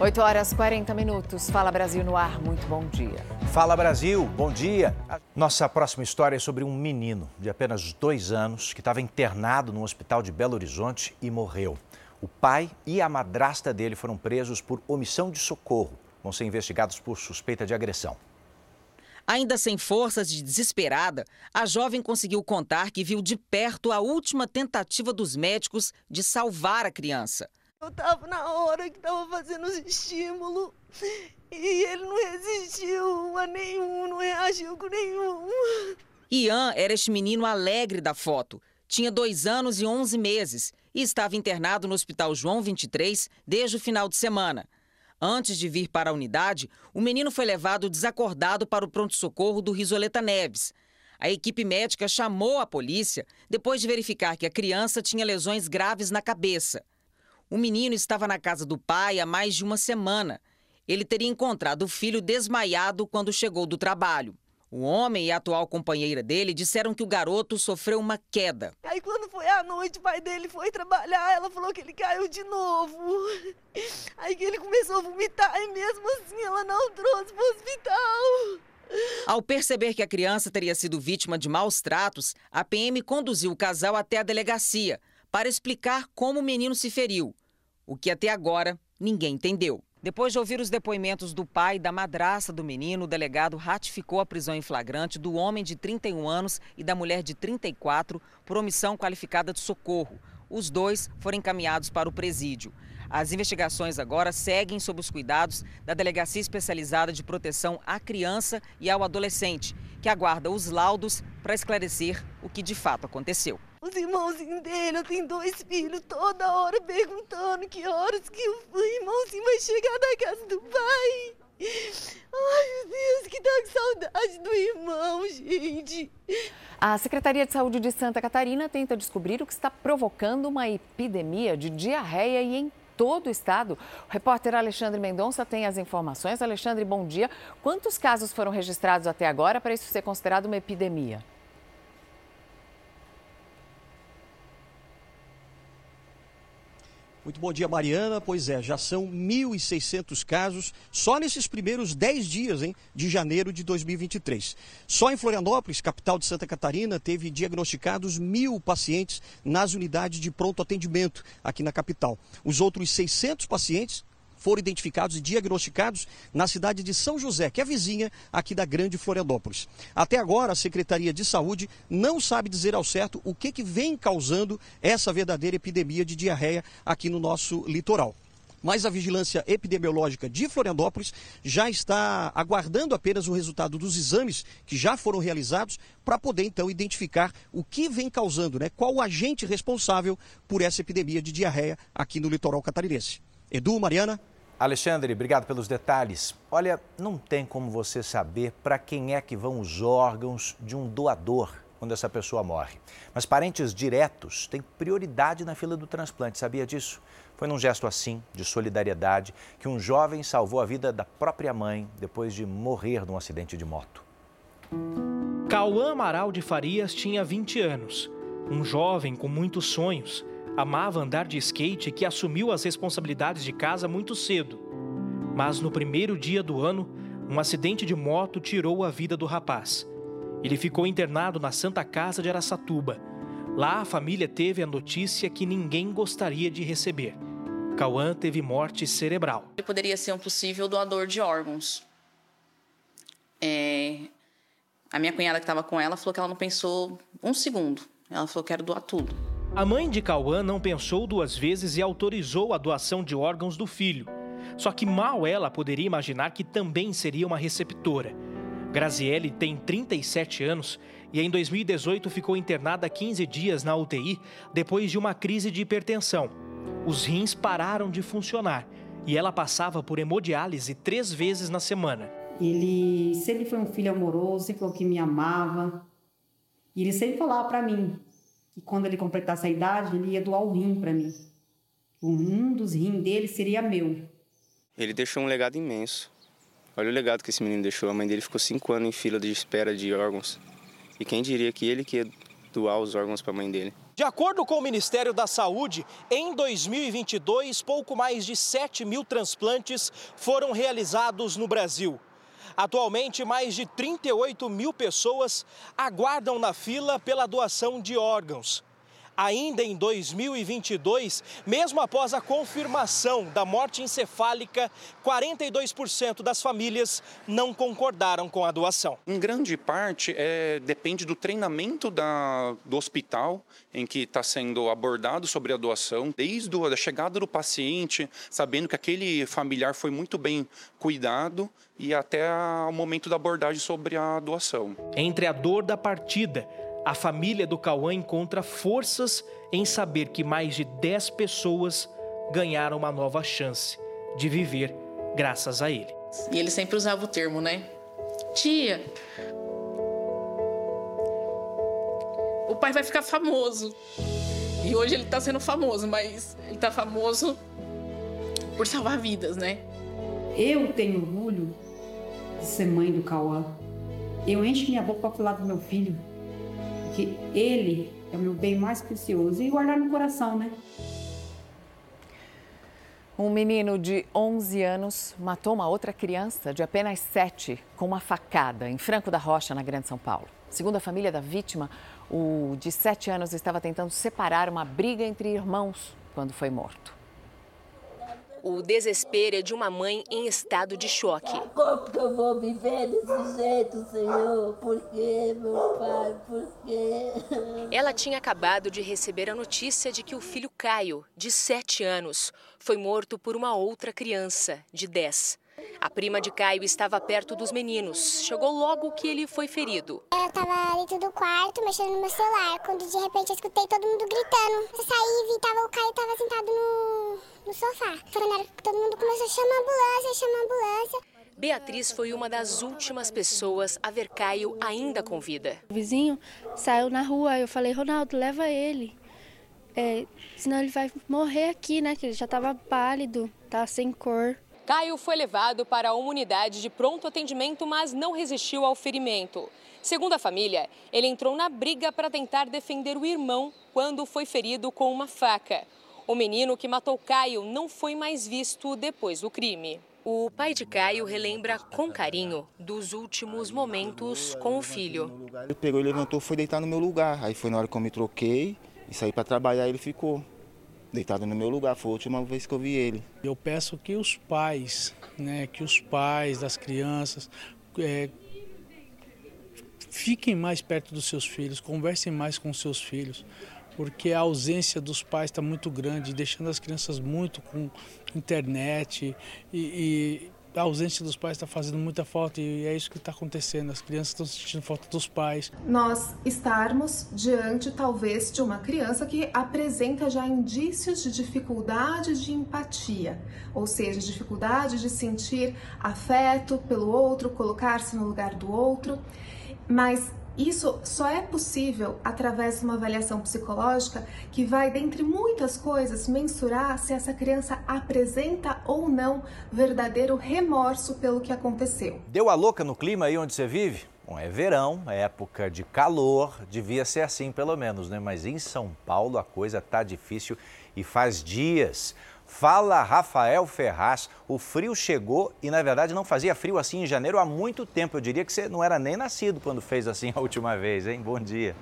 8 horas 40 minutos. Fala Brasil no ar. Muito bom dia. Fala Brasil, bom dia. Nossa próxima história é sobre um menino de apenas dois anos que estava internado no hospital de Belo Horizonte e morreu. O pai e a madrasta dele foram presos por omissão de socorro. Vão ser investigados por suspeita de agressão. Ainda sem forças e desesperada, a jovem conseguiu contar que viu de perto a última tentativa dos médicos de salvar a criança. Eu tava na hora que tava fazendo os estímulos e ele não resistiu a nenhum, não reagiu com nenhum. Ian era este menino alegre da foto. Tinha dois anos e onze meses e estava internado no Hospital João 23 desde o final de semana. Antes de vir para a unidade, o menino foi levado desacordado para o pronto-socorro do Risoleta Neves. A equipe médica chamou a polícia depois de verificar que a criança tinha lesões graves na cabeça. O menino estava na casa do pai há mais de uma semana. Ele teria encontrado o filho desmaiado quando chegou do trabalho. O homem e a atual companheira dele disseram que o garoto sofreu uma queda. Aí quando foi à noite, o pai dele foi trabalhar, ela falou que ele caiu de novo. Aí que ele começou a vomitar e mesmo assim ela não trouxe para o hospital. Ao perceber que a criança teria sido vítima de maus tratos, a PM conduziu o casal até a delegacia para explicar como o menino se feriu o que até agora ninguém entendeu. Depois de ouvir os depoimentos do pai e da madraça do menino, o delegado ratificou a prisão em flagrante do homem de 31 anos e da mulher de 34 por omissão qualificada de socorro. Os dois foram encaminhados para o presídio. As investigações agora seguem sob os cuidados da Delegacia Especializada de Proteção à Criança e ao Adolescente, que aguarda os laudos para esclarecer o que de fato aconteceu. Os irmãozinhos dele, eu tenho dois filhos, toda hora perguntando que horas que o irmãozinho vai chegar da casa do pai. Ai, meu Deus, que dá saudade do irmão, gente. A Secretaria de Saúde de Santa Catarina tenta descobrir o que está provocando uma epidemia de diarreia e em todo o estado. O repórter Alexandre Mendonça tem as informações. Alexandre, bom dia. Quantos casos foram registrados até agora para isso ser considerado uma epidemia? Muito bom dia, Mariana. Pois é, já são 1.600 casos só nesses primeiros 10 dias hein, de janeiro de 2023. Só em Florianópolis, capital de Santa Catarina, teve diagnosticados mil pacientes nas unidades de pronto atendimento aqui na capital. Os outros 600 pacientes foram identificados e diagnosticados na cidade de São José, que é vizinha aqui da Grande Florianópolis. Até agora, a Secretaria de Saúde não sabe dizer ao certo o que, que vem causando essa verdadeira epidemia de diarreia aqui no nosso litoral mas a Vigilância Epidemiológica de Florianópolis já está aguardando apenas o resultado dos exames que já foram realizados para poder então identificar o que vem causando, né? Qual o agente responsável por essa epidemia de diarreia aqui no litoral catarinense. Edu, Mariana. Alexandre, obrigado pelos detalhes. Olha, não tem como você saber para quem é que vão os órgãos de um doador quando essa pessoa morre. Mas parentes diretos têm prioridade na fila do transplante, sabia disso? Foi num gesto assim, de solidariedade, que um jovem salvou a vida da própria mãe depois de morrer num acidente de moto. Cauã Amaral de Farias tinha 20 anos. Um jovem com muitos sonhos Amava andar de skate que assumiu as responsabilidades de casa muito cedo. Mas no primeiro dia do ano, um acidente de moto tirou a vida do rapaz. Ele ficou internado na Santa Casa de Araçatuba. Lá a família teve a notícia que ninguém gostaria de receber. Cauã teve morte cerebral. Ele poderia ser um possível doador de órgãos. É... A minha cunhada que estava com ela falou que ela não pensou um segundo. Ela falou que quero doar tudo. A mãe de Cauã não pensou duas vezes e autorizou a doação de órgãos do filho. Só que mal ela poderia imaginar que também seria uma receptora. Graziele tem 37 anos e em 2018 ficou internada 15 dias na UTI depois de uma crise de hipertensão. Os rins pararam de funcionar e ela passava por hemodiálise três vezes na semana. Ele sempre foi um filho amoroso, sempre falou que me amava. E ele sempre falava para mim: que quando ele completasse a idade, ele ia doar o rim para mim. Um dos rins dele seria meu. Ele deixou um legado imenso. Olha o legado que esse menino deixou. A mãe dele ficou cinco anos em fila de espera de órgãos. E quem diria que ele que ia doar os órgãos para a mãe dele? De acordo com o Ministério da Saúde, em 2022, pouco mais de 7 mil transplantes foram realizados no Brasil. Atualmente, mais de 38 mil pessoas aguardam na fila pela doação de órgãos ainda em 2022, mesmo após a confirmação da morte encefálica, 42% das famílias não concordaram com a doação. Em grande parte, é, depende do treinamento da, do hospital em que está sendo abordado sobre a doação, desde a chegada do paciente, sabendo que aquele familiar foi muito bem cuidado e até o momento da abordagem sobre a doação. Entre a dor da partida a família do Cauã encontra forças em saber que mais de 10 pessoas ganharam uma nova chance de viver graças a ele. E ele sempre usava o termo, né? Tia, o pai vai ficar famoso. E hoje ele tá sendo famoso, mas ele tá famoso por salvar vidas, né? Eu tenho orgulho de ser mãe do Cauã. Eu encho minha boca para falar do meu filho que Ele é o meu bem mais precioso e guardar no coração, né? Um menino de 11 anos matou uma outra criança de apenas 7 com uma facada em Franco da Rocha, na Grande São Paulo. Segundo a família da vítima, o de 7 anos estava tentando separar uma briga entre irmãos quando foi morto. O desespero é de uma mãe em estado de choque. Como que eu vou viver desse jeito, Senhor? Por quê, meu pai? Por quê? Ela tinha acabado de receber a notícia de que o filho Caio, de 7 anos, foi morto por uma outra criança, de 10. A prima de Caio estava perto dos meninos. Chegou logo que ele foi ferido. Eu estava dentro do quarto, mexendo no meu celular, quando de repente eu escutei todo mundo gritando. Eu saí e vi tava, o Caio estava sentado no, no sofá. Foi na hora que todo mundo começou a chamar a ambulância, chamar a ambulância. Beatriz foi uma das últimas pessoas a ver Caio ainda com vida. O vizinho saiu na rua, eu falei, Ronaldo, leva ele. É, senão ele vai morrer aqui, né? Que ele já estava pálido, tá sem cor. Caio foi levado para uma unidade de pronto atendimento, mas não resistiu ao ferimento. Segundo a família, ele entrou na briga para tentar defender o irmão quando foi ferido com uma faca. O menino que matou Caio não foi mais visto depois do crime. O pai de Caio relembra com carinho dos últimos momentos com o filho. Ele pegou e levantou, foi deitar no meu lugar. Aí foi na hora que eu me troquei e saí para trabalhar, ele ficou deitado no meu lugar. Foi a última vez que eu vi ele. Eu peço que os pais, né, que os pais das crianças é, fiquem mais perto dos seus filhos, conversem mais com seus filhos, porque a ausência dos pais está muito grande, deixando as crianças muito com internet e, e a ausência dos pais está fazendo muita falta e é isso que está acontecendo. As crianças estão sentindo falta dos pais. Nós estarmos diante, talvez, de uma criança que apresenta já indícios de dificuldade de empatia, ou seja, dificuldade de sentir afeto pelo outro, colocar-se no lugar do outro. Mas isso só é possível através de uma avaliação psicológica que vai, dentre muitas coisas, mensurar se essa criança apresenta ou não verdadeiro remorso pelo que aconteceu. Deu a louca no clima aí onde você vive? Bom, é verão, é época de calor, devia ser assim pelo menos, né? Mas em São Paulo a coisa tá difícil e faz dias. Fala Rafael Ferraz, o frio chegou e na verdade não fazia frio assim em janeiro há muito tempo. Eu diria que você não era nem nascido quando fez assim a última vez, hein? Bom dia.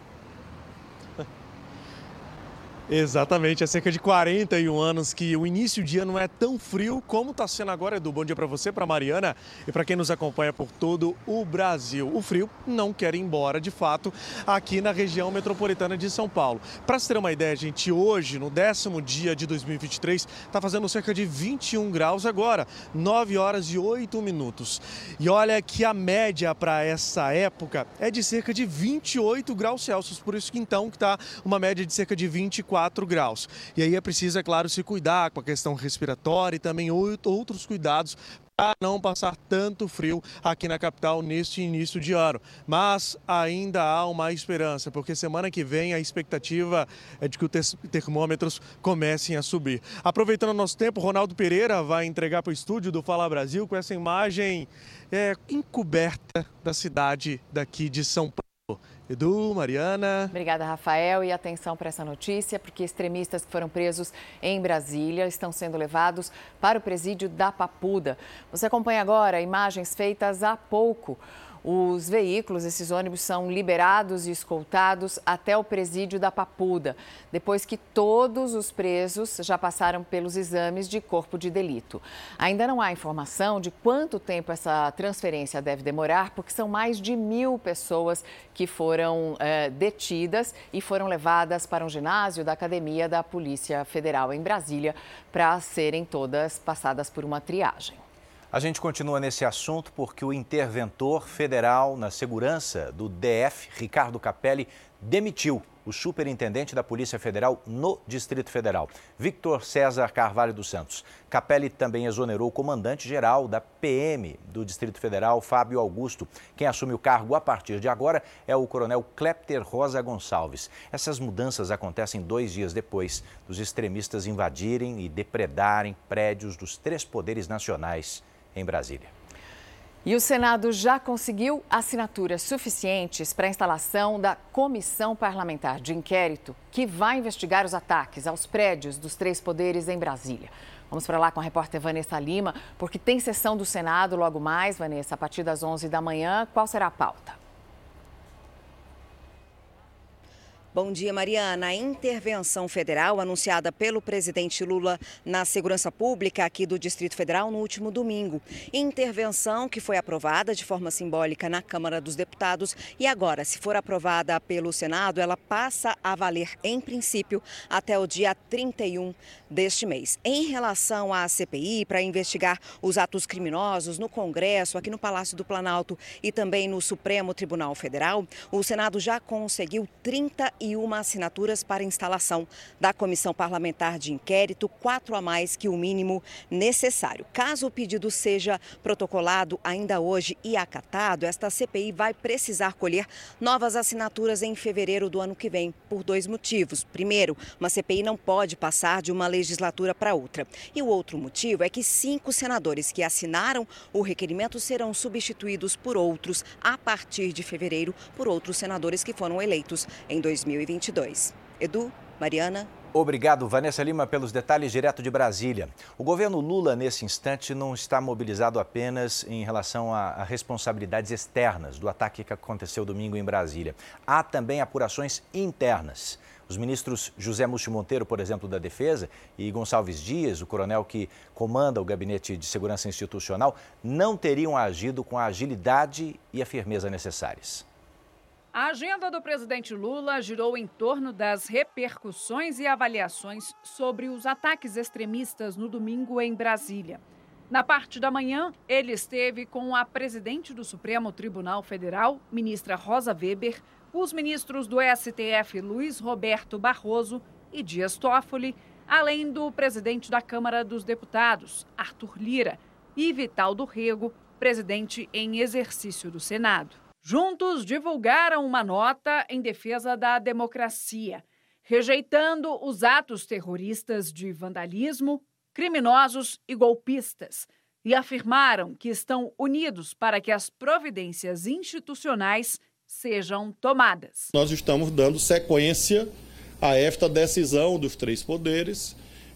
Exatamente, há cerca de 41 anos que o início de ano é tão frio como está sendo agora, Edu. Bom dia para você, para Mariana e para quem nos acompanha por todo o Brasil. O frio não quer ir embora, de fato, aqui na região metropolitana de São Paulo. Para se ter uma ideia, gente, hoje, no décimo dia de 2023, está fazendo cerca de 21 graus agora, 9 horas e 8 minutos. E olha que a média para essa época é de cerca de 28 graus Celsius, por isso que então está uma média de cerca de 24 4 graus. E aí é preciso, é claro, se cuidar com a questão respiratória e também outros cuidados para não passar tanto frio aqui na capital neste início de ano. Mas ainda há uma esperança, porque semana que vem a expectativa é de que os termômetros comecem a subir. Aproveitando o nosso tempo, Ronaldo Pereira vai entregar para o estúdio do Fala Brasil com essa imagem é, encoberta da cidade daqui de São Paulo. Edu, Mariana. Obrigada, Rafael. E atenção para essa notícia, porque extremistas que foram presos em Brasília estão sendo levados para o presídio da Papuda. Você acompanha agora imagens feitas há pouco. Os veículos, esses ônibus, são liberados e escoltados até o presídio da Papuda, depois que todos os presos já passaram pelos exames de corpo de delito. Ainda não há informação de quanto tempo essa transferência deve demorar, porque são mais de mil pessoas que foram é, detidas e foram levadas para um ginásio da Academia da Polícia Federal em Brasília para serem todas passadas por uma triagem. A gente continua nesse assunto porque o interventor federal na segurança do DF, Ricardo Capelli, demitiu o superintendente da Polícia Federal no Distrito Federal, Victor César Carvalho dos Santos. Capelli também exonerou o comandante-geral da PM do Distrito Federal, Fábio Augusto. Quem assume o cargo a partir de agora é o coronel Klepter Rosa Gonçalves. Essas mudanças acontecem dois dias depois dos extremistas invadirem e depredarem prédios dos três poderes nacionais em Brasília. E o Senado já conseguiu assinaturas suficientes para a instalação da comissão parlamentar de inquérito que vai investigar os ataques aos prédios dos três poderes em Brasília. Vamos para lá com a repórter Vanessa Lima, porque tem sessão do Senado logo mais, Vanessa, a partir das 11 da manhã. Qual será a pauta? Bom dia, Mariana. A intervenção federal anunciada pelo presidente Lula na segurança pública aqui do Distrito Federal no último domingo. Intervenção que foi aprovada de forma simbólica na Câmara dos Deputados e agora, se for aprovada pelo Senado, ela passa a valer, em princípio, até o dia 31 deste mês. Em relação à CPI, para investigar os atos criminosos no Congresso, aqui no Palácio do Planalto e também no Supremo Tribunal Federal, o Senado já conseguiu 30 uma assinaturas para instalação da comissão parlamentar de inquérito, quatro a mais que o mínimo necessário. Caso o pedido seja protocolado ainda hoje e acatado, esta CPI vai precisar colher novas assinaturas em fevereiro do ano que vem, por dois motivos. Primeiro, uma CPI não pode passar de uma legislatura para outra. E o outro motivo é que cinco senadores que assinaram o requerimento serão substituídos por outros a partir de fevereiro por outros senadores que foram eleitos em 2020. 2022. Edu, Mariana. Obrigado, Vanessa Lima, pelos detalhes direto de Brasília. O governo Lula, nesse instante, não está mobilizado apenas em relação a, responsabilidades externas do ataque que aconteceu domingo em Brasília. Há também apurações internas. Os ministros José Múcio Monteiro, por exemplo, da Defesa, e Gonçalves Dias, o coronel que comanda o Gabinete de Segurança Institucional, não teriam agido com a agilidade e a firmeza necessárias. A agenda do presidente Lula girou em torno das repercussões e avaliações sobre os ataques extremistas no domingo em Brasília. Na parte da manhã, ele esteve com a presidente do Supremo Tribunal Federal, ministra Rosa Weber, os ministros do STF Luiz Roberto Barroso e Dias Toffoli, além do presidente da Câmara dos Deputados, Arthur Lira, e Vital do Rego, presidente em exercício do Senado. Juntos divulgaram uma nota em defesa da democracia, rejeitando os atos terroristas de vandalismo, criminosos e golpistas, e afirmaram que estão unidos para que as providências institucionais sejam tomadas. Nós estamos dando sequência a esta decisão dos três poderes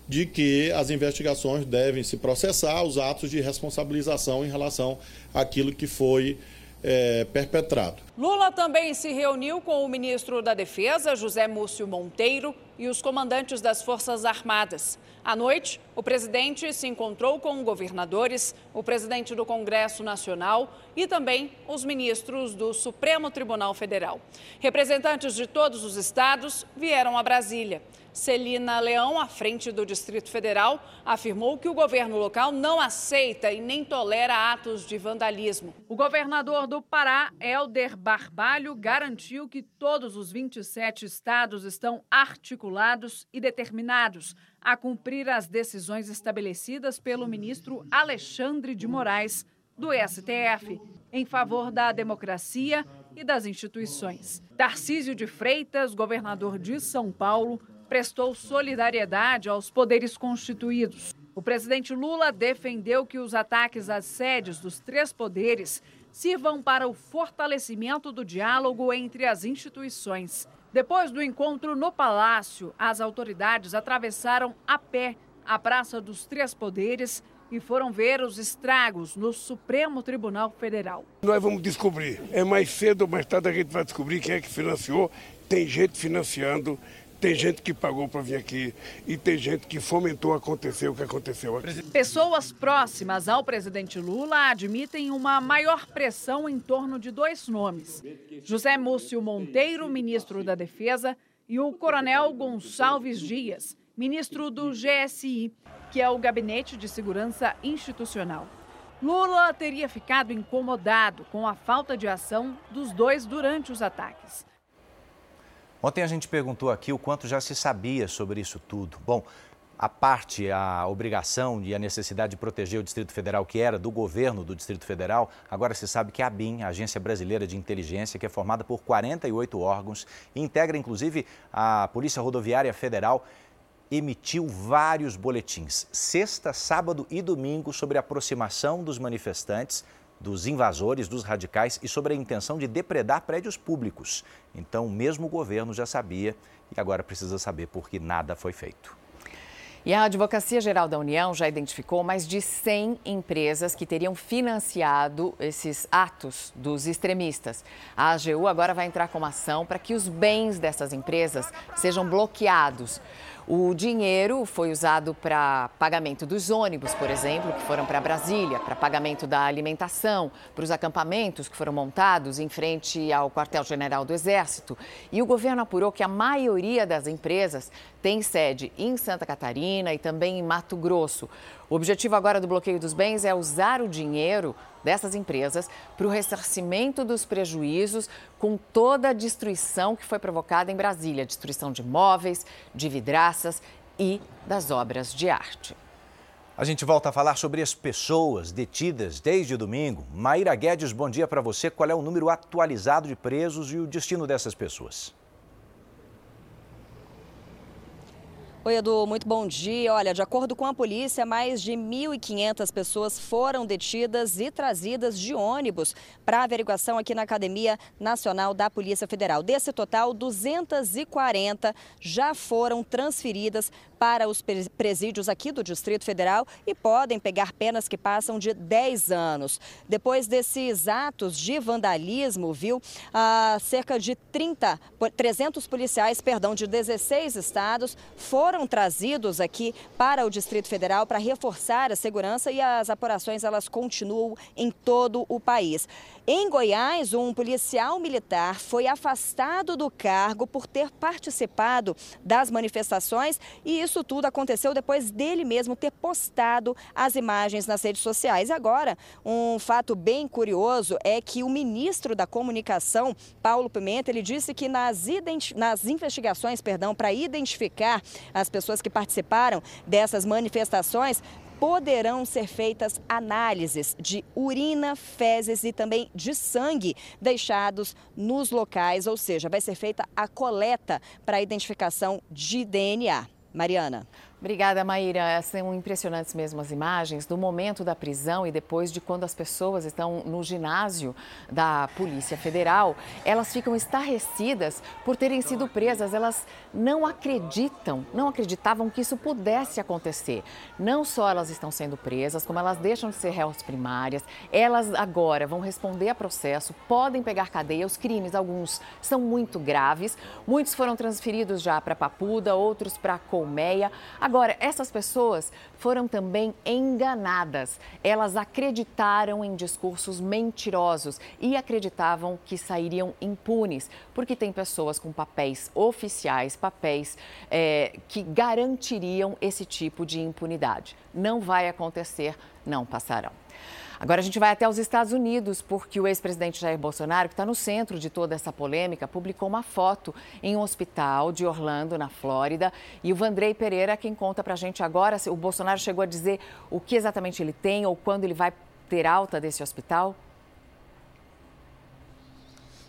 de que as investigações devem se processar os atos de responsabilização em relação àquilo que foi é, perpetrado. Lula também se reuniu com o ministro da Defesa, José Múcio Monteiro, e os comandantes das Forças Armadas. À noite, o presidente se encontrou com governadores, o presidente do Congresso Nacional e também os ministros do Supremo Tribunal Federal. Representantes de todos os estados vieram a Brasília. Celina Leão, à frente do Distrito Federal, afirmou que o governo local não aceita e nem tolera atos de vandalismo. O governador do Pará, Helder Barbalho, garantiu que todos os 27 estados estão articulados e determinados a cumprir as decisões estabelecidas pelo ministro Alexandre de Moraes, do STF, em favor da democracia e das instituições. Tarcísio de Freitas, governador de São Paulo, prestou solidariedade aos poderes constituídos. O presidente Lula defendeu que os ataques às sedes dos três poderes sirvam para o fortalecimento do diálogo entre as instituições. Depois do encontro no Palácio, as autoridades atravessaram a pé a Praça dos Três Poderes e foram ver os estragos no Supremo Tribunal Federal. Nós vamos descobrir. É mais cedo ou mais tarde a gente vai descobrir quem é que financiou. Tem gente financiando, tem gente que pagou para vir aqui e tem gente que fomentou acontecer o que aconteceu aqui. Pessoas próximas ao presidente Lula admitem uma maior pressão em torno de dois nomes: José Múcio Monteiro, ministro da Defesa, e o coronel Gonçalves Dias, ministro do GSI, que é o Gabinete de Segurança Institucional. Lula teria ficado incomodado com a falta de ação dos dois durante os ataques. Ontem a gente perguntou aqui o quanto já se sabia sobre isso tudo. Bom, a parte, a obrigação e a necessidade de proteger o Distrito Federal, que era do governo do Distrito Federal, agora se sabe que a ABIN, a Agência Brasileira de Inteligência, que é formada por 48 órgãos e integra inclusive a Polícia Rodoviária Federal, emitiu vários boletins, sexta, sábado e domingo, sobre a aproximação dos manifestantes dos invasores, dos radicais e sobre a intenção de depredar prédios públicos. Então, mesmo o governo já sabia e agora precisa saber por que nada foi feito. E a Advocacia Geral da União já identificou mais de 100 empresas que teriam financiado esses atos dos extremistas. A AGU agora vai entrar com uma ação para que os bens dessas empresas sejam bloqueados. O dinheiro foi usado para pagamento dos ônibus, por exemplo, que foram para Brasília, para pagamento da alimentação, para os acampamentos que foram montados em frente ao quartel-general do Exército. E o governo apurou que a maioria das empresas tem sede em Santa Catarina e também em Mato Grosso. O objetivo agora do bloqueio dos bens é usar o dinheiro dessas empresas para o ressarcimento dos prejuízos com toda a destruição que foi provocada em Brasília destruição de móveis, de vidraças e das obras de arte. A gente volta a falar sobre as pessoas detidas desde domingo. Maíra Guedes, bom dia para você. Qual é o número atualizado de presos e o destino dessas pessoas? Oi, Edu, muito bom dia. Olha, de acordo com a polícia, mais de 1.500 pessoas foram detidas e trazidas de ônibus para averiguação aqui na Academia Nacional da Polícia Federal. Desse total, 240 já foram transferidas para os presídios aqui do Distrito Federal e podem pegar penas que passam de 10 anos. Depois desses atos de vandalismo, viu, ah, cerca de 30, 300 policiais, perdão, de 16 estados foram trazidos aqui para o Distrito Federal para reforçar a segurança e as apurações elas continuam em todo o país. Em Goiás, um policial militar foi afastado do cargo por ter participado das manifestações e isso tudo aconteceu depois dele mesmo ter postado as imagens nas redes sociais. Agora, um fato bem curioso é que o ministro da Comunicação, Paulo Pimenta, ele disse que nas, nas investigações, perdão, para identificar as pessoas que participaram dessas manifestações, poderão ser feitas análises de urina, fezes e também de sangue deixados nos locais, ou seja, vai ser feita a coleta para a identificação de DNA. Mariana. Obrigada, Maíra. São impressionantes mesmo as imagens do momento da prisão e depois de quando as pessoas estão no ginásio da Polícia Federal. Elas ficam estarrecidas por terem sido presas. Elas não acreditam, não acreditavam que isso pudesse acontecer. Não só elas estão sendo presas, como elas deixam de ser réus primárias. Elas agora vão responder a processo, podem pegar cadeia. Os crimes, alguns são muito graves. Muitos foram transferidos já para Papuda, outros para Colmeia. Agora, essas pessoas foram também enganadas. Elas acreditaram em discursos mentirosos e acreditavam que sairiam impunes, porque tem pessoas com papéis oficiais, papéis é, que garantiriam esse tipo de impunidade. Não vai acontecer, não passarão. Agora a gente vai até os Estados Unidos, porque o ex-presidente Jair Bolsonaro, que está no centro de toda essa polêmica, publicou uma foto em um hospital de Orlando, na Flórida. E o Vandrei Pereira, quem conta para a gente agora, o Bolsonaro chegou a dizer o que exatamente ele tem ou quando ele vai ter alta desse hospital?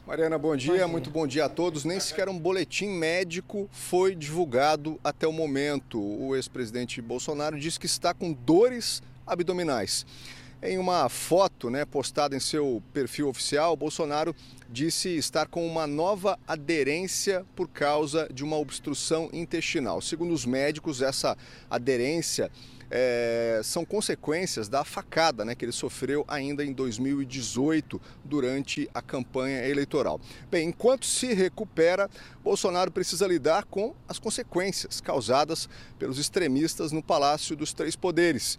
Mariana, bom dia. bom dia. Muito bom dia a todos. Nem sequer um boletim médico foi divulgado até o momento. O ex-presidente Bolsonaro disse que está com dores abdominais. Em uma foto né, postada em seu perfil oficial, Bolsonaro disse estar com uma nova aderência por causa de uma obstrução intestinal. Segundo os médicos, essa aderência é, são consequências da facada né, que ele sofreu ainda em 2018 durante a campanha eleitoral. Bem, enquanto se recupera, Bolsonaro precisa lidar com as consequências causadas pelos extremistas no Palácio dos Três Poderes.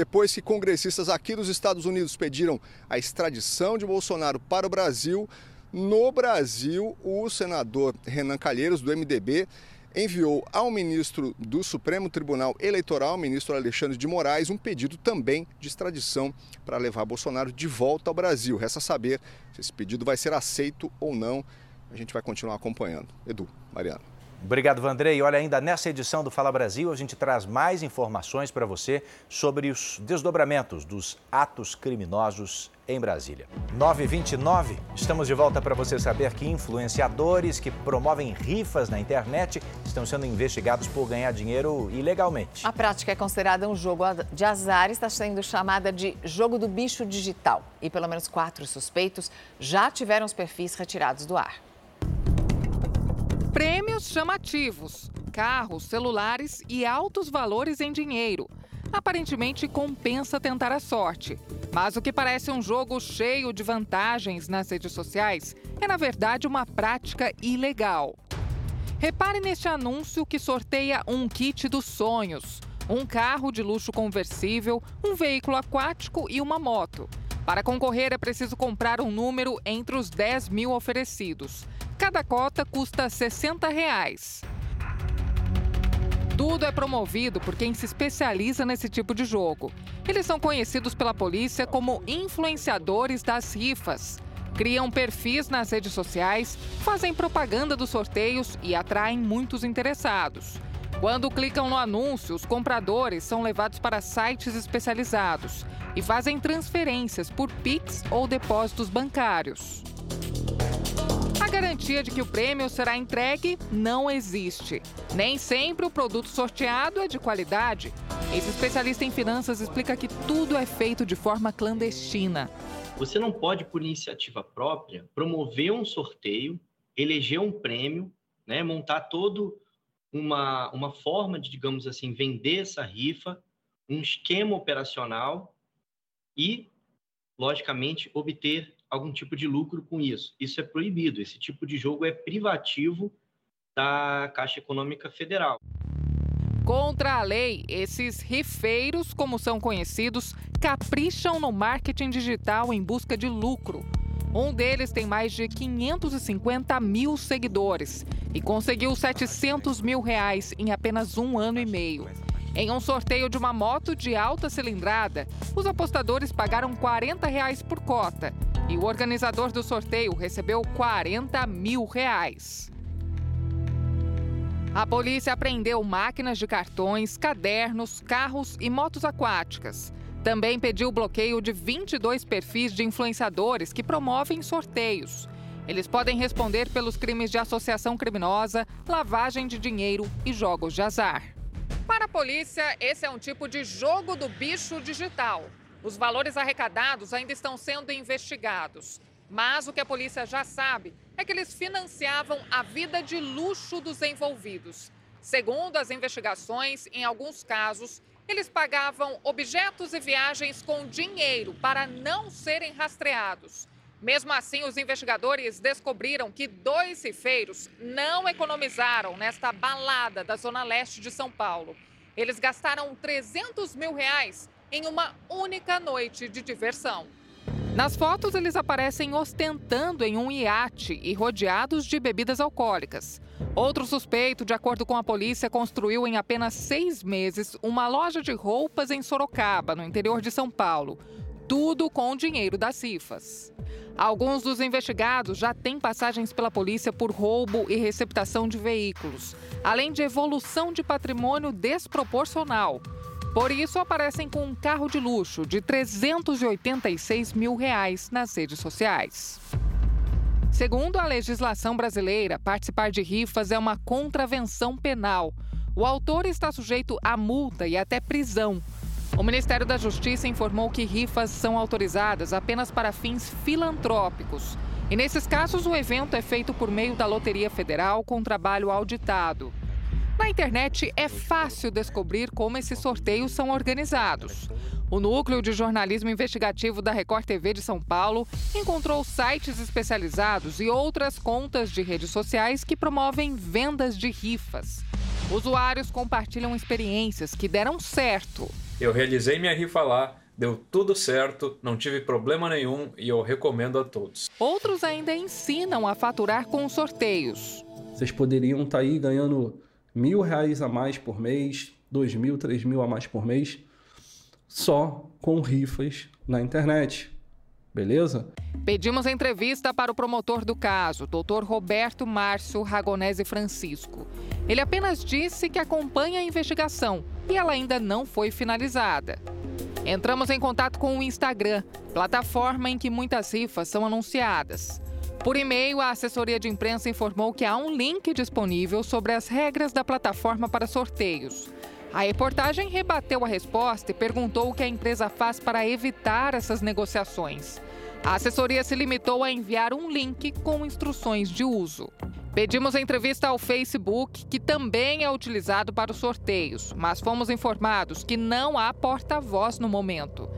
Depois que congressistas aqui dos Estados Unidos pediram a extradição de Bolsonaro para o Brasil, no Brasil, o senador Renan Calheiros, do MDB, enviou ao ministro do Supremo Tribunal Eleitoral, ministro Alexandre de Moraes, um pedido também de extradição para levar Bolsonaro de volta ao Brasil. Resta saber se esse pedido vai ser aceito ou não. A gente vai continuar acompanhando. Edu, Mariana. Obrigado, Vandrei. Olha, ainda nessa edição do Fala Brasil, a gente traz mais informações para você sobre os desdobramentos dos atos criminosos em Brasília. 929, estamos de volta para você saber que influenciadores que promovem rifas na internet estão sendo investigados por ganhar dinheiro ilegalmente. A prática é considerada um jogo de azar e está sendo chamada de jogo do bicho digital. E pelo menos quatro suspeitos já tiveram os perfis retirados do ar. Prêmios chamativos, carros, celulares e altos valores em dinheiro. Aparentemente compensa tentar a sorte. Mas o que parece um jogo cheio de vantagens nas redes sociais é, na verdade, uma prática ilegal. Repare neste anúncio que sorteia um kit dos sonhos: um carro de luxo conversível, um veículo aquático e uma moto. Para concorrer, é preciso comprar um número entre os 10 mil oferecidos. Cada cota custa 60 reais. Tudo é promovido por quem se especializa nesse tipo de jogo. Eles são conhecidos pela polícia como influenciadores das rifas. Criam perfis nas redes sociais, fazem propaganda dos sorteios e atraem muitos interessados. Quando clicam no anúncio, os compradores são levados para sites especializados e fazem transferências por Pix ou depósitos bancários garantia de que o prêmio será entregue não existe. Nem sempre o produto sorteado é de qualidade. Esse especialista em finanças explica que tudo é feito de forma clandestina. Você não pode, por iniciativa própria, promover um sorteio, eleger um prêmio, né, montar todo uma, uma forma de, digamos assim, vender essa rifa, um esquema operacional e, logicamente, obter algum tipo de lucro com isso. Isso é proibido. Esse tipo de jogo é privativo da Caixa Econômica Federal. Contra a lei, esses rifeiros, como são conhecidos, capricham no marketing digital em busca de lucro. Um deles tem mais de 550 mil seguidores e conseguiu 700 mil reais em apenas um ano e meio. Em um sorteio de uma moto de alta cilindrada, os apostadores pagaram 40 reais por cota e o organizador do sorteio recebeu 40 mil reais. A polícia apreendeu máquinas de cartões, cadernos, carros e motos aquáticas. Também pediu o bloqueio de 22 perfis de influenciadores que promovem sorteios. Eles podem responder pelos crimes de associação criminosa, lavagem de dinheiro e jogos de azar. Para a polícia, esse é um tipo de jogo do bicho digital. Os valores arrecadados ainda estão sendo investigados. Mas o que a polícia já sabe é que eles financiavam a vida de luxo dos envolvidos. Segundo as investigações, em alguns casos, eles pagavam objetos e viagens com dinheiro para não serem rastreados. Mesmo assim, os investigadores descobriram que dois rifeiros não economizaram nesta balada da zona leste de São Paulo. Eles gastaram 300 mil reais em uma única noite de diversão. Nas fotos, eles aparecem ostentando em um iate e rodeados de bebidas alcoólicas. Outro suspeito, de acordo com a polícia, construiu em apenas seis meses uma loja de roupas em Sorocaba, no interior de São Paulo. Tudo com o dinheiro das rifas. Alguns dos investigados já têm passagens pela polícia por roubo e receptação de veículos, além de evolução de patrimônio desproporcional. Por isso, aparecem com um carro de luxo de 386 mil reais nas redes sociais. Segundo a legislação brasileira, participar de rifas é uma contravenção penal. O autor está sujeito a multa e até prisão. O Ministério da Justiça informou que rifas são autorizadas apenas para fins filantrópicos. E nesses casos, o evento é feito por meio da Loteria Federal com trabalho auditado. Na internet é fácil descobrir como esses sorteios são organizados. O Núcleo de Jornalismo Investigativo da Record TV de São Paulo encontrou sites especializados e outras contas de redes sociais que promovem vendas de rifas. Usuários compartilham experiências que deram certo. Eu realizei minha rifa lá, deu tudo certo, não tive problema nenhum e eu recomendo a todos. Outros ainda ensinam a faturar com sorteios. Vocês poderiam estar aí ganhando mil reais a mais por mês, dois mil, três mil a mais por mês só com rifas na internet. Beleza? Pedimos entrevista para o promotor do caso, Dr. Roberto Márcio Ragonese Francisco. Ele apenas disse que acompanha a investigação e ela ainda não foi finalizada. Entramos em contato com o Instagram, plataforma em que muitas rifas são anunciadas. Por e-mail, a assessoria de imprensa informou que há um link disponível sobre as regras da plataforma para sorteios. A reportagem rebateu a resposta e perguntou o que a empresa faz para evitar essas negociações. A assessoria se limitou a enviar um link com instruções de uso. Pedimos entrevista ao Facebook, que também é utilizado para os sorteios, mas fomos informados que não há porta-voz no momento.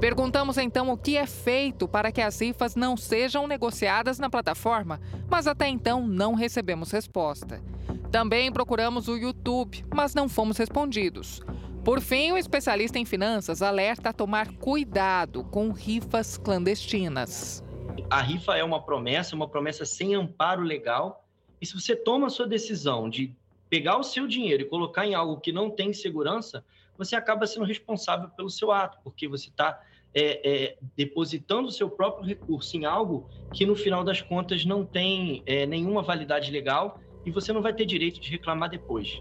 Perguntamos então o que é feito para que as rifas não sejam negociadas na plataforma, mas até então não recebemos resposta. Também procuramos o YouTube, mas não fomos respondidos. Por fim, o especialista em finanças alerta a tomar cuidado com rifas clandestinas. A rifa é uma promessa, uma promessa sem amparo legal. E se você toma a sua decisão de pegar o seu dinheiro e colocar em algo que não tem segurança, você acaba sendo responsável pelo seu ato, porque você está é, é, depositando seu próprio recurso em algo que, no final das contas, não tem é, nenhuma validade legal e você não vai ter direito de reclamar depois.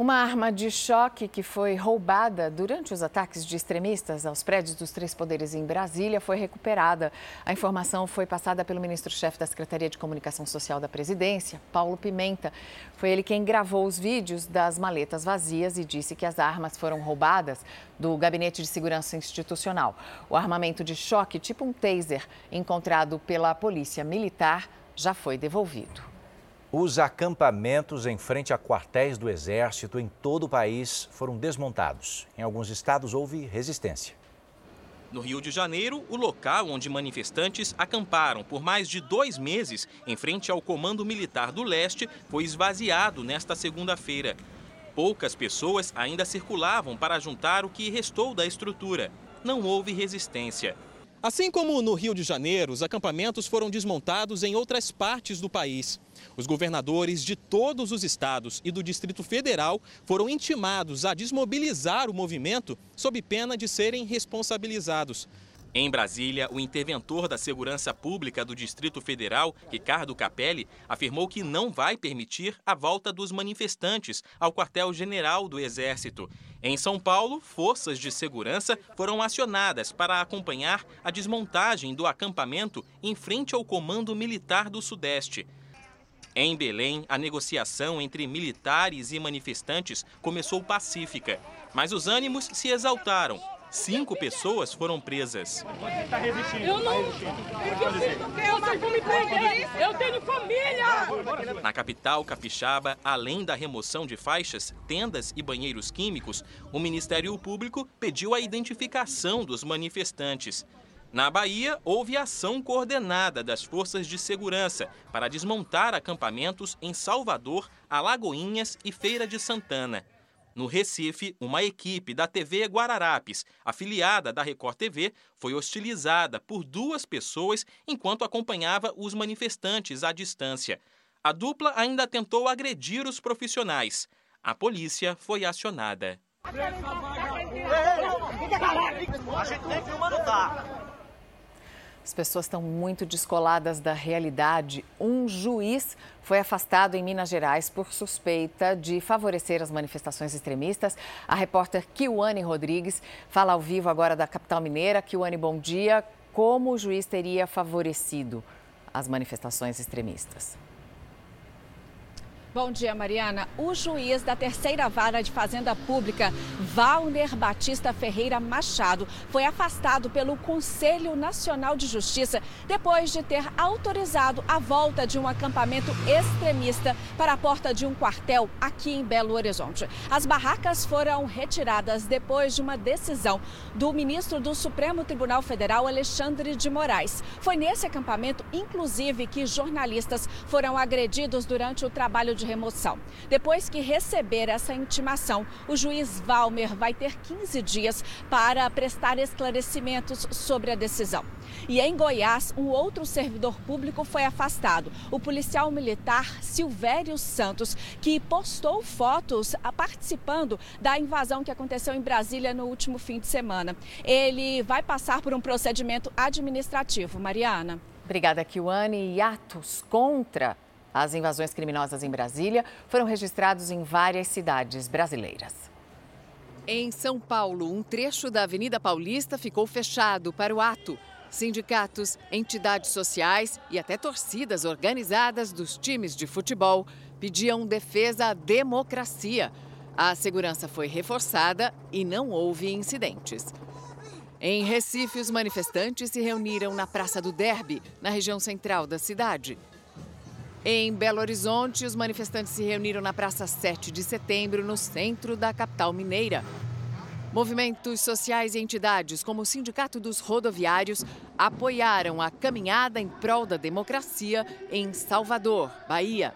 Uma arma de choque que foi roubada durante os ataques de extremistas aos prédios dos três poderes em Brasília foi recuperada. A informação foi passada pelo ministro-chefe da Secretaria de Comunicação Social da Presidência, Paulo Pimenta. Foi ele quem gravou os vídeos das maletas vazias e disse que as armas foram roubadas do Gabinete de Segurança Institucional. O armamento de choque, tipo um taser, encontrado pela Polícia Militar, já foi devolvido. Os acampamentos em frente a quartéis do Exército em todo o país foram desmontados. Em alguns estados houve resistência. No Rio de Janeiro, o local onde manifestantes acamparam por mais de dois meses em frente ao Comando Militar do Leste foi esvaziado nesta segunda-feira. Poucas pessoas ainda circulavam para juntar o que restou da estrutura. Não houve resistência. Assim como no Rio de Janeiro, os acampamentos foram desmontados em outras partes do país. Os governadores de todos os estados e do Distrito Federal foram intimados a desmobilizar o movimento sob pena de serem responsabilizados. Em Brasília, o interventor da Segurança Pública do Distrito Federal, Ricardo Capelli, afirmou que não vai permitir a volta dos manifestantes ao quartel-general do Exército. Em São Paulo, forças de segurança foram acionadas para acompanhar a desmontagem do acampamento em frente ao Comando Militar do Sudeste. Em Belém, a negociação entre militares e manifestantes começou pacífica, mas os ânimos se exaltaram Cinco pessoas foram presas. Eu não. Vocês vão me prender. Eu tenho família. Na capital capixaba, além da remoção de faixas, tendas e banheiros químicos, o Ministério Público pediu a identificação dos manifestantes. Na Bahia, houve ação coordenada das forças de segurança para desmontar acampamentos em Salvador, Alagoinhas e Feira de Santana. No Recife, uma equipe da TV Guararapes, afiliada da Record TV, foi hostilizada por duas pessoas enquanto acompanhava os manifestantes à distância. A dupla ainda tentou agredir os profissionais. A polícia foi acionada. A gente nem filma, não tá. As pessoas estão muito descoladas da realidade. Um juiz foi afastado em Minas Gerais por suspeita de favorecer as manifestações extremistas. A repórter Kiwane Rodrigues fala ao vivo agora da capital mineira. Kiwane, bom dia. Como o juiz teria favorecido as manifestações extremistas? Bom dia, Mariana. O juiz da terceira vara de Fazenda Pública, Valner Batista Ferreira Machado, foi afastado pelo Conselho Nacional de Justiça depois de ter autorizado a volta de um acampamento extremista para a porta de um quartel aqui em Belo Horizonte. As barracas foram retiradas depois de uma decisão do ministro do Supremo Tribunal Federal, Alexandre de Moraes. Foi nesse acampamento, inclusive, que jornalistas foram agredidos durante o trabalho de remoção. Depois que receber essa intimação, o juiz Valmer vai ter 15 dias para prestar esclarecimentos sobre a decisão. E em Goiás, um outro servidor público foi afastado, o policial militar Silvério Santos, que postou fotos participando da invasão que aconteceu em Brasília no último fim de semana. Ele vai passar por um procedimento administrativo. Mariana. Obrigada, Kiwane. E atos contra as invasões criminosas em Brasília foram registrados em várias cidades brasileiras. Em São Paulo, um trecho da Avenida Paulista ficou fechado para o ato. Sindicatos, entidades sociais e até torcidas organizadas dos times de futebol pediam defesa à democracia. A segurança foi reforçada e não houve incidentes. Em Recife, os manifestantes se reuniram na Praça do Derby, na região central da cidade. Em Belo Horizonte, os manifestantes se reuniram na Praça 7 de Setembro, no centro da capital mineira. Movimentos sociais e entidades, como o Sindicato dos Rodoviários, apoiaram a caminhada em prol da democracia em Salvador, Bahia.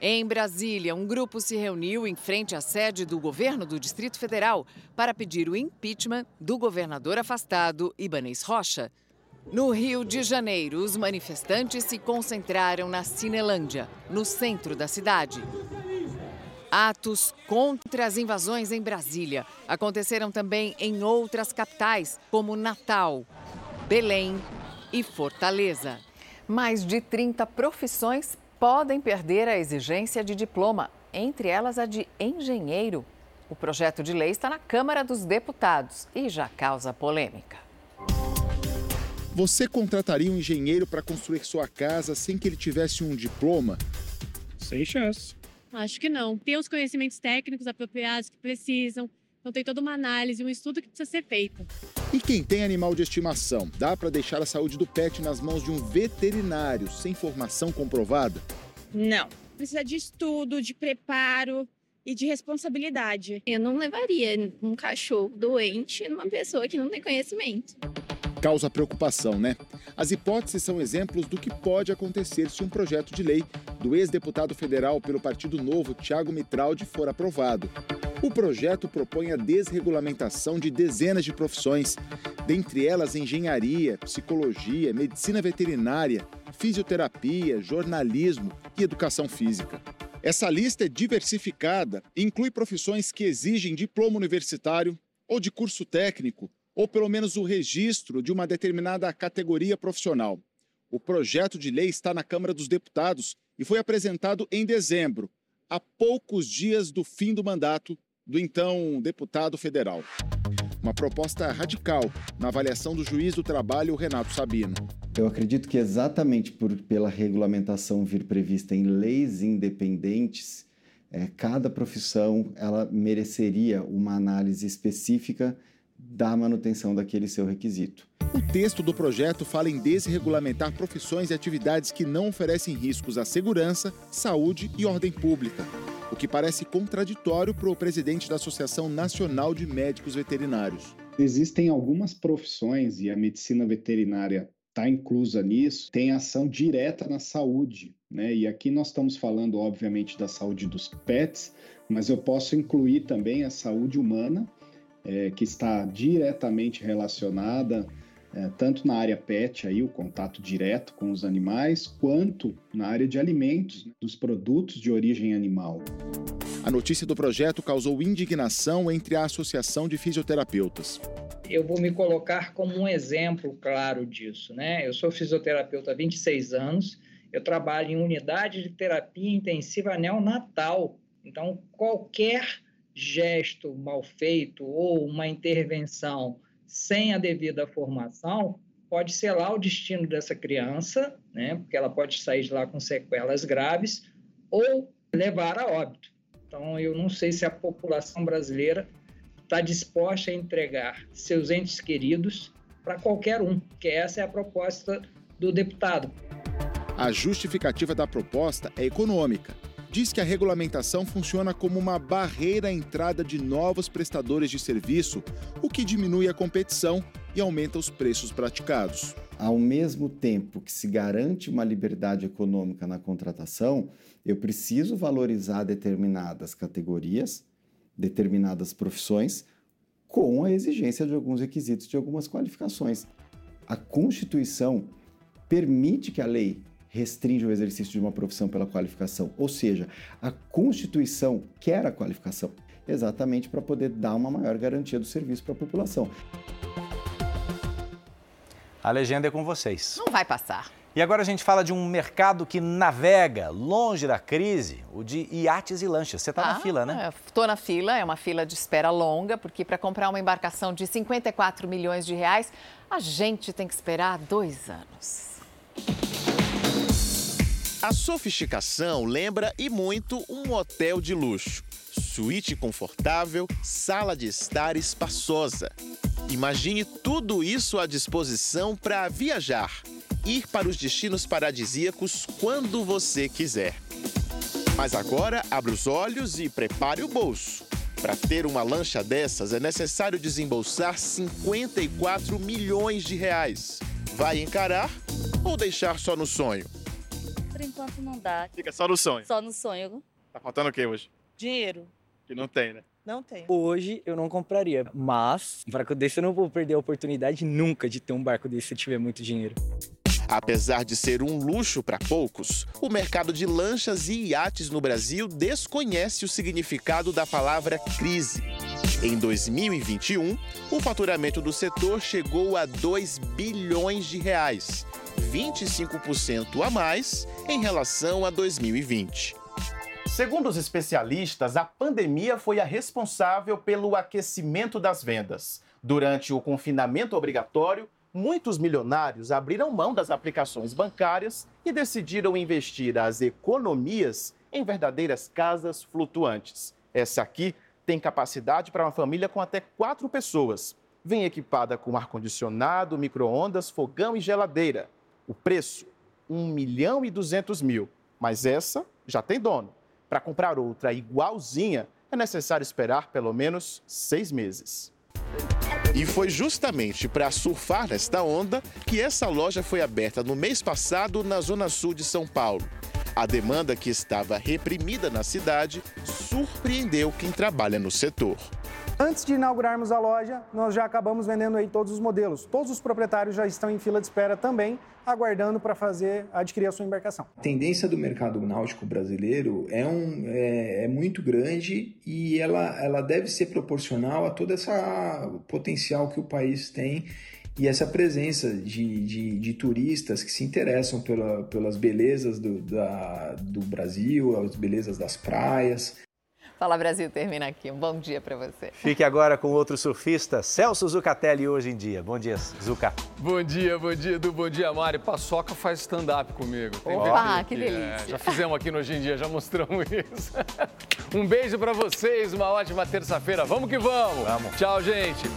Em Brasília, um grupo se reuniu em frente à sede do governo do Distrito Federal para pedir o impeachment do governador afastado Ibanez Rocha. No Rio de Janeiro, os manifestantes se concentraram na Cinelândia, no centro da cidade. Atos contra as invasões em Brasília aconteceram também em outras capitais, como Natal, Belém e Fortaleza. Mais de 30 profissões podem perder a exigência de diploma, entre elas a de engenheiro. O projeto de lei está na Câmara dos Deputados e já causa polêmica. Você contrataria um engenheiro para construir sua casa sem que ele tivesse um diploma? Sem chance. Acho que não. Tem os conhecimentos técnicos apropriados que precisam, então tem toda uma análise, um estudo que precisa ser feito. E quem tem animal de estimação, dá para deixar a saúde do pet nas mãos de um veterinário sem formação comprovada? Não. Precisa de estudo, de preparo e de responsabilidade. Eu não levaria um cachorro doente numa pessoa que não tem conhecimento causa preocupação, né? As hipóteses são exemplos do que pode acontecer se um projeto de lei do ex-deputado federal pelo Partido Novo, Tiago Mitraldi, for aprovado. O projeto propõe a desregulamentação de dezenas de profissões, dentre elas engenharia, psicologia, medicina veterinária, fisioterapia, jornalismo e educação física. Essa lista é diversificada e inclui profissões que exigem diploma universitário ou de curso técnico ou pelo menos o registro de uma determinada categoria profissional. O projeto de lei está na Câmara dos Deputados e foi apresentado em dezembro, a poucos dias do fim do mandato do então deputado federal. Uma proposta radical na avaliação do juiz do trabalho, Renato Sabino. Eu acredito que exatamente por, pela regulamentação vir prevista em leis independentes, é, cada profissão ela mereceria uma análise específica da manutenção daquele seu requisito. O texto do projeto fala em desregulamentar profissões e atividades que não oferecem riscos à segurança, saúde e ordem pública, o que parece contraditório para o presidente da Associação Nacional de Médicos Veterinários. Existem algumas profissões, e a medicina veterinária está inclusa nisso, tem ação direta na saúde. Né? E aqui nós estamos falando, obviamente, da saúde dos pets, mas eu posso incluir também a saúde humana é, que está diretamente relacionada é, tanto na área pet, aí, o contato direto com os animais, quanto na área de alimentos, né, dos produtos de origem animal. A notícia do projeto causou indignação entre a Associação de Fisioterapeutas. Eu vou me colocar como um exemplo claro disso. Né? Eu sou fisioterapeuta há 26 anos, eu trabalho em unidade de terapia intensiva neonatal. Então, qualquer gesto mal feito ou uma intervenção sem a devida formação pode selar o destino dessa criança, né? Porque ela pode sair de lá com sequelas graves ou levar a óbito. Então, eu não sei se a população brasileira está disposta a entregar seus entes queridos para qualquer um, que essa é a proposta do deputado. A justificativa da proposta é econômica. Diz que a regulamentação funciona como uma barreira à entrada de novos prestadores de serviço, o que diminui a competição e aumenta os preços praticados. Ao mesmo tempo que se garante uma liberdade econômica na contratação, eu preciso valorizar determinadas categorias, determinadas profissões, com a exigência de alguns requisitos, de algumas qualificações. A Constituição permite que a lei restringe o exercício de uma profissão pela qualificação, ou seja, a Constituição quer a qualificação, exatamente para poder dar uma maior garantia do serviço para a população. A legenda é com vocês. Não vai passar. E agora a gente fala de um mercado que navega longe da crise, o de iates e lanchas. Você está ah, na fila, né? Estou na fila, é uma fila de espera longa, porque para comprar uma embarcação de 54 milhões de reais, a gente tem que esperar dois anos. A sofisticação lembra e muito um hotel de luxo. Suíte confortável, sala de estar espaçosa. Imagine tudo isso à disposição para viajar, ir para os destinos paradisíacos quando você quiser. Mas agora abra os olhos e prepare o bolso. Para ter uma lancha dessas é necessário desembolsar 54 milhões de reais. Vai encarar ou deixar só no sonho? Enquanto não dá. Fica só no sonho. Só no sonho. Tá faltando o que hoje? Dinheiro. Que não tem, né? Não tem. Hoje eu não compraria, mas um barco desse eu não vou perder a oportunidade nunca de ter um barco desse se eu tiver muito dinheiro. Apesar de ser um luxo para poucos, o mercado de lanchas e iates no Brasil desconhece o significado da palavra crise. Em 2021, o faturamento do setor chegou a 2 bilhões de reais, 25% a mais em relação a 2020. Segundo os especialistas, a pandemia foi a responsável pelo aquecimento das vendas. Durante o confinamento obrigatório, muitos milionários abriram mão das aplicações bancárias e decidiram investir as economias em verdadeiras casas flutuantes. Essa aqui tem capacidade para uma família com até quatro pessoas. Vem equipada com ar-condicionado, micro-ondas, fogão e geladeira. O preço, 1 milhão e 200 mil. Mas essa já tem dono. Para comprar outra igualzinha, é necessário esperar pelo menos seis meses. E foi justamente para surfar nesta onda que essa loja foi aberta no mês passado na Zona Sul de São Paulo. A demanda que estava reprimida na cidade surpreendeu quem trabalha no setor. Antes de inaugurarmos a loja, nós já acabamos vendendo aí todos os modelos. Todos os proprietários já estão em fila de espera também, aguardando para fazer adquirir a sua embarcação. A tendência do mercado náutico brasileiro é, um, é, é muito grande e ela, ela deve ser proporcional a todo esse potencial que o país tem e essa presença de, de, de, turistas que se interessam pela, pelas belezas do, da, do Brasil, as belezas das praias. Fala Brasil termina aqui. Um bom dia para você. Fique agora com outro surfista, Celso Zucatelli, hoje em dia. Bom dia, Zuca. Bom dia, bom dia, Edu, bom dia, Mari. Paçoca faz stand-up comigo. Tem Opa, que delícia. É, já fizemos aqui no Hoje em Dia, já mostramos isso. um beijo para vocês, uma ótima terça-feira. Vamos que vamos. Vamos. Tchau, gente.